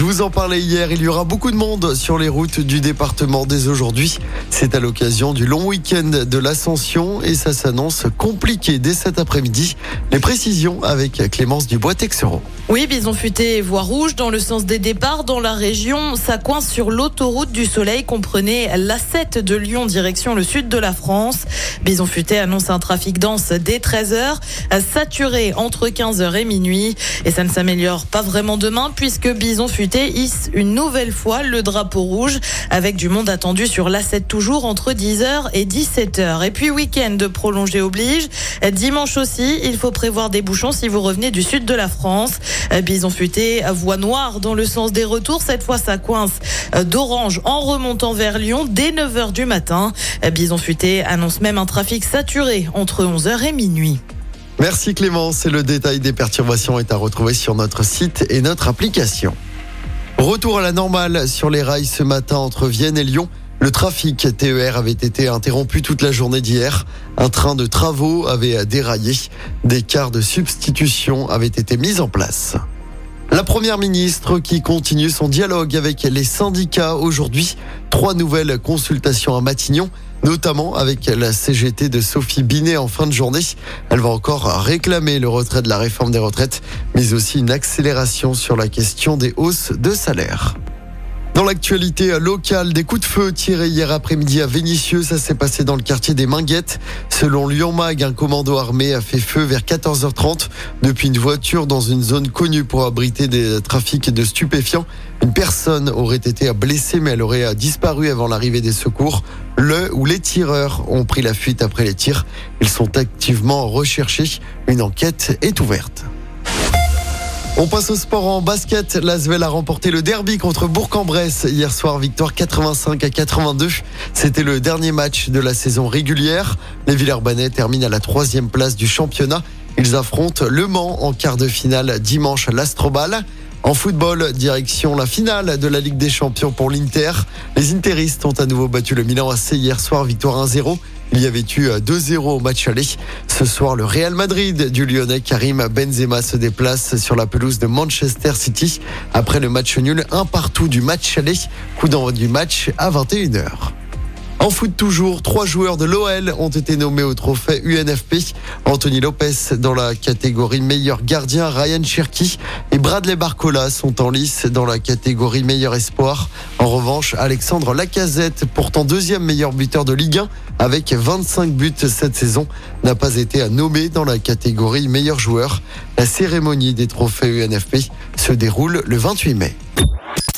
Je vous en parlais hier, il y aura beaucoup de monde sur les routes du département dès aujourd'hui. C'est à l'occasion du long week-end de l'Ascension et ça s'annonce compliqué dès cet après-midi. Les précisions avec Clémence Dubois-Texeron. Oui, bison futé et voie rouge dans le sens des départs dans la région. Ça coince sur l'autoroute du Soleil. Comprenez l'A7 de Lyon direction le sud de la France. Bison futé annonce un trafic dense dès 13h, saturé entre 15h et minuit. Et ça ne s'améliore pas vraiment demain puisque Bison futé hisse une nouvelle fois le drapeau rouge avec du monde attendu sur l'A7 toujours entre 10h et 17h. Et puis week-end prolongé oblige. Dimanche aussi, il faut prévoir des bouchons si vous revenez du sud de la France. Bison futé, voie noire dans le sens des retours. Cette fois, ça coince d'orange en remontant vers Lyon dès 9h du matin. Bison futé annonce même un trafic saturé entre 11h et minuit. Merci Clémence et le détail des perturbations est à retrouver sur notre site et notre application. Retour à la normale sur les rails ce matin entre Vienne et Lyon. Le trafic TER avait été interrompu toute la journée d'hier. Un train de travaux avait déraillé. Des quarts de substitution avaient été mis en place. La première ministre qui continue son dialogue avec les syndicats aujourd'hui. Trois nouvelles consultations à Matignon, notamment avec la CGT de Sophie Binet en fin de journée. Elle va encore réclamer le retrait de la réforme des retraites, mais aussi une accélération sur la question des hausses de salaire. Dans l'actualité locale, des coups de feu tirés hier après-midi à Vénissieux, ça s'est passé dans le quartier des Minguettes. Selon Lyon Mag, un commando armé a fait feu vers 14h30 depuis une voiture dans une zone connue pour abriter des trafics de stupéfiants. Une personne aurait été blessée mais elle aurait disparu avant l'arrivée des secours. Le ou les tireurs ont pris la fuite après les tirs. Ils sont activement recherchés. Une enquête est ouverte. On passe au sport en basket. L'Asvel a remporté le derby contre Bourg-en-Bresse hier soir, victoire 85 à 82. C'était le dernier match de la saison régulière. Les Villers-Banais terminent à la troisième place du championnat. Ils affrontent Le Mans en quart de finale dimanche à l'Astrobal. En football, direction la finale de la Ligue des Champions pour l'Inter. Les Interistes ont à nouveau battu le Milan AC hier soir, victoire 1-0. Il y avait eu 2-0 au match aller. Ce soir, le Real Madrid du Lyonnais Karim Benzema se déplace sur la pelouse de Manchester City après le match nul un partout du match aller. Coup d'envoi du match à 21h. En foot toujours, trois joueurs de l'OL ont été nommés au trophée UNFP. Anthony Lopez dans la catégorie meilleur gardien, Ryan Cherky et Bradley Barcola sont en lice dans la catégorie meilleur espoir. En revanche, Alexandre Lacazette, pourtant deuxième meilleur buteur de Ligue 1 avec 25 buts cette saison, n'a pas été nommé dans la catégorie meilleur joueur. La cérémonie des trophées UNFP se déroule le 28 mai.